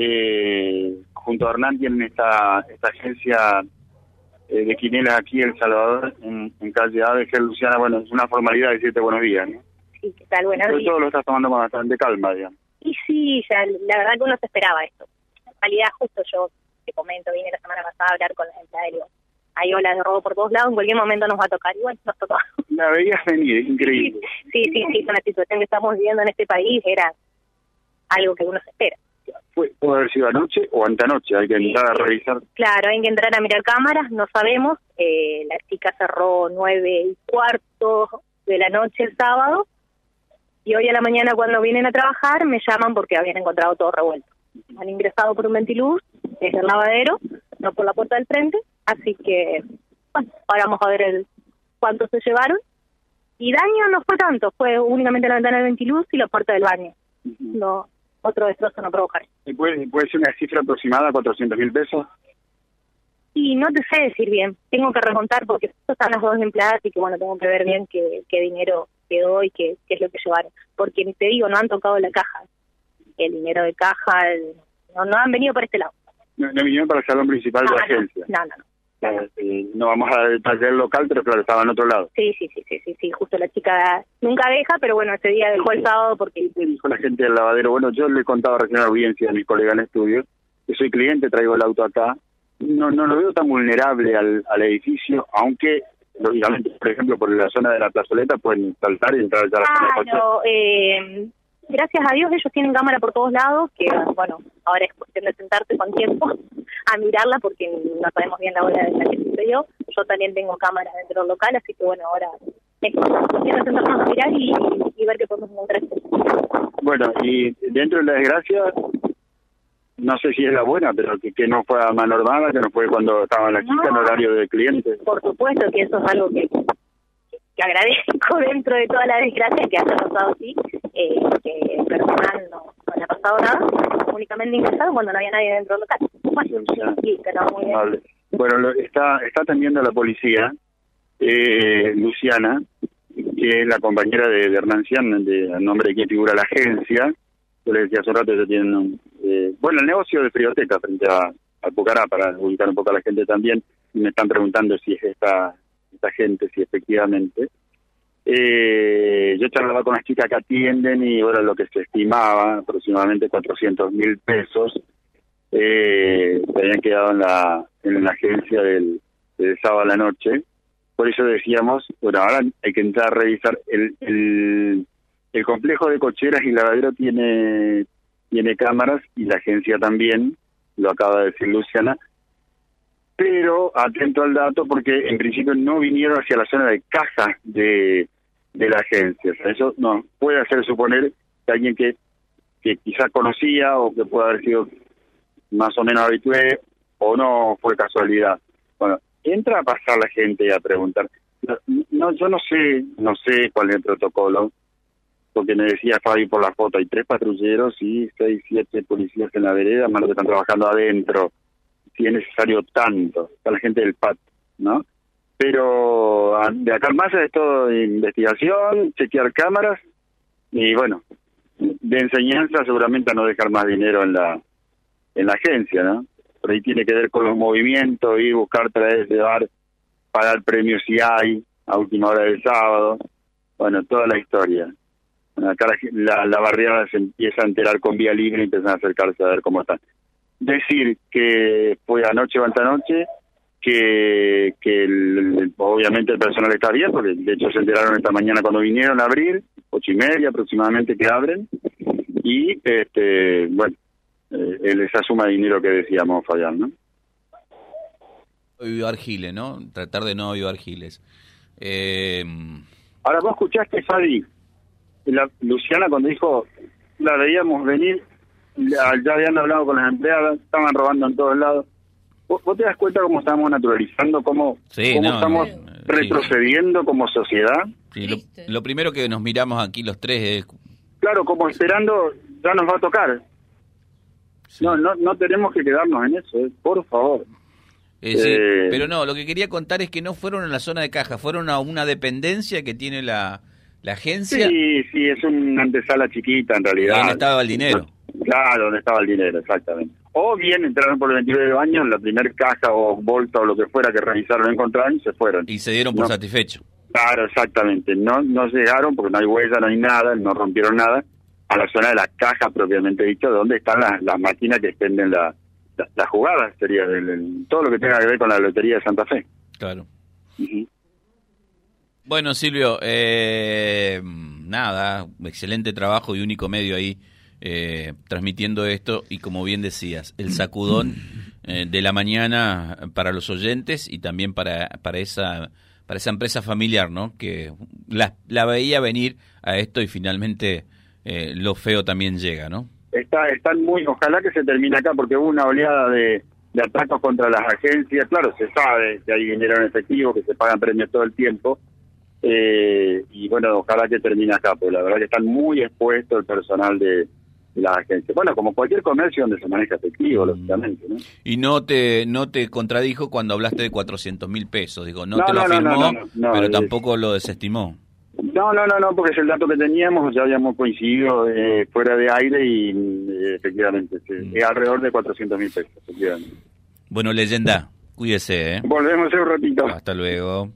eh, junto a Hernán tienen esta, esta agencia eh, de quinelas aquí en El Salvador, en, en calle que Luciana, bueno, es una formalidad decirte buenos días, ¿no? Sí, ¿qué tal? Buenos Pero días. todo lo estás tomando con bastante calma, digamos. Y sí, ya, la verdad que uno se esperaba esto. En realidad, justo yo te comento, vine la semana pasada a hablar con la gente de hay olas de robo por todos lados, en cualquier momento nos va a tocar. Bueno, nos tocó. La veías venir, es increíble. Sí, sí, sí, con la situación que estamos viviendo en este país era algo que uno se espera. Fue, puede haber sido anoche o antenoche, hay que entrar a revisar. Claro, hay que entrar a mirar cámaras, no sabemos. Eh, la chica cerró nueve y cuarto de la noche el sábado y hoy a la mañana cuando vienen a trabajar me llaman porque habían encontrado todo revuelto. Han ingresado por un ventiluz desde el lavadero, no por la puerta del frente, así que bueno, ahora vamos a ver el cuánto se llevaron. Y daño no fue tanto, fue únicamente la ventana del ventiluz y la puerta del baño. No, otro destrozo no provocaron. ¿Y ¿Puede, ¿Puede ser una cifra aproximada, 400 mil pesos? Y no te sé decir bien, tengo que recontar porque están las dos empleadas y que bueno, tengo que ver bien qué, qué dinero quedó y qué, qué es lo que llevaron. Porque te digo, no han tocado la caja, el dinero de caja, el- no, no han venido por este lado. No, no vinieron para el salón principal de la Ah, no, agencia. no, no, no. Eh, no vamos a detallar el local, pero claro, estaba en otro lado. Sí, sí, sí, sí, sí, sí, justo la chica nunca deja, pero bueno, ese día dejó el sábado porque Me dijo la gente del lavadero, bueno, yo le contaba recién a la audiencia de mis colegas en estudio, que soy cliente, traigo el auto acá, no no lo veo tan vulnerable al, al edificio, aunque, lógicamente, por ejemplo, por la zona de la plazoleta pueden saltar y entrar ya a la. Claro, eh, gracias a Dios ellos tienen cámara por todos lados, que bueno, ahora es cuestión de sentarte con tiempo a mirarla porque no sabemos bien la hora de la que sucedió. Yo también tengo cámaras dentro del local, así que bueno, ahora es cuestión sentarnos a mirar y, y ver qué podemos encontrar. Bueno, y dentro de la desgracia, no sé si es la buena, pero que, que no fue a mano armada, que no fue cuando estaba la chica en No. horario de clientes. Por supuesto que eso es algo que, que agradezco dentro de toda la desgracia que haya pasado así, eh, que personal no, no le ha pasado nada, únicamente ingresado cuando no había nadie dentro del local. Bueno, sí. Vale. Lo- está, está atendiendo a la policía, eh, Luciana, que es la compañera de, de Hernán Cian, de, a nombre de quien figura la agencia. Yo le decía hace un rato, ellos tienen, un, eh, bueno, el negocio de frioteca frente a, a Pucará, para ubicar un poco a la gente también, y me están preguntando si es esta, esta gente, si efectivamente. Eh, yo charlaba con las chicas que atienden y bueno, lo que se estimaba, aproximadamente 400 mil pesos, eh, se habían quedado en la, en la agencia del, sábado a la noche. Por eso decíamos, bueno, ahora hay que entrar a revisar. El, el, complejo de cocheras y lavadero tiene, tiene cámaras y la agencia también, lo acaba de decir Luciana. Pero atento al dato porque en principio no vinieron hacia la zona de caja de, de la agencia. Eso nos puede hacer suponer que alguien que, que quizás conocía o que puede haber sido más o menos habitué o no fue casualidad. Bueno, entra a pasar la gente a preguntar. No, yo no sé, no sé cuál es el protocolo, porque me decía Fabi por la foto, hay tres patrulleros y seis, siete policías en la vereda, más los que están trabajando adentro, si es necesario tanto, está la gente del PAT, ¿no? Pero a- de acá más es todo investigación, chequear cámaras y bueno, de enseñanza seguramente a no dejar más dinero en la en la agencia, ¿no? Por ahí tiene que ver con los movimientos, ir, buscar, traer, llevar, pagar premios si hay, a última hora del sábado, bueno, toda la historia. Acá la, la, barriada se empieza a enterar con vía libre y empiezan a acercarse a ver cómo están. Decir que fue anoche o antanoche, que, que el- obviamente el personal está bien, porque de hecho se enteraron esta mañana cuando vinieron a abrir, ocho y media aproximadamente que abren, y este bueno, eh, esa suma de dinero que decíamos Fabián, ¿no? avivar giles, ¿no? Tratar de no avivar giles. Eh, Ahora vos escuchaste, Fabi, la, Luciana cuando dijo, la veíamos venir, ya, ya habían hablado con las empleadas, estaban robando en todos lados. ¿Vos, vos te das cuenta cómo estamos naturalizando, cómo, Sí, cómo no, estamos no, retrocediendo como sociedad? sí, lo, lo primero que nos miramos aquí los tres es... Claro, como esperando, ya nos va a tocar. Sí. No, no, no tenemos que quedarnos en eso, eh, por favor. Eh, sí, Eh, pero no, lo que quería contar es que no fueron a la zona de caja, fueron a una dependencia que tiene la, la agencia. Sí, sí, es una antesala chiquita en realidad. Ahí estaba el dinero. Claro, donde estaba el dinero, exactamente. O bien entraron por el 29 de baño en la primera caja o bolsa o lo que fuera que revisaron, encontraron y se fueron. Y se dieron por No. satisfecho. Claro, exactamente. No no llegaron porque no hay huella, no hay nada, no rompieron nada a la zona de la caja propiamente dicho, donde están las, las máquinas que extenden la, la, la jugada, sería el- el- todo lo que tenga que ver con la Lotería de Santa Fe. Claro. Bueno, Silvio, eh, nada, excelente trabajo y único medio ahí eh, transmitiendo esto y como bien decías, el sacudón eh, de la mañana para los oyentes y también para, para esa para esa empresa familiar, ¿no? Que la, la veía venir a esto y finalmente eh, lo feo también llega, ¿no? Está, están muy, ojalá que se termine acá porque hubo una oleada de, de atacos contra las agencias, claro, se sabe que hay dinero en efectivo, que se pagan premios todo el tiempo, eh, y bueno, ojalá que termine acá, porque la verdad que están muy expuestos el personal de, las agencias. Bueno, como cualquier comercio donde se maneja efectivo, Mm. lógicamente, ¿no? Y no te no te contradijo cuando hablaste de 400 mil pesos, digo, no, No, te lo no, afirmó, pero tampoco lo desestimó. No, no, no, no, porque es el dato que teníamos, ya habíamos coincidido eh, fuera de aire y eh, efectivamente, sí, Mm. es alrededor de 400 mil pesos, efectivamente. Bueno, leyenda, cuídese, ¿eh? Volvemos en un ratito. Hasta luego.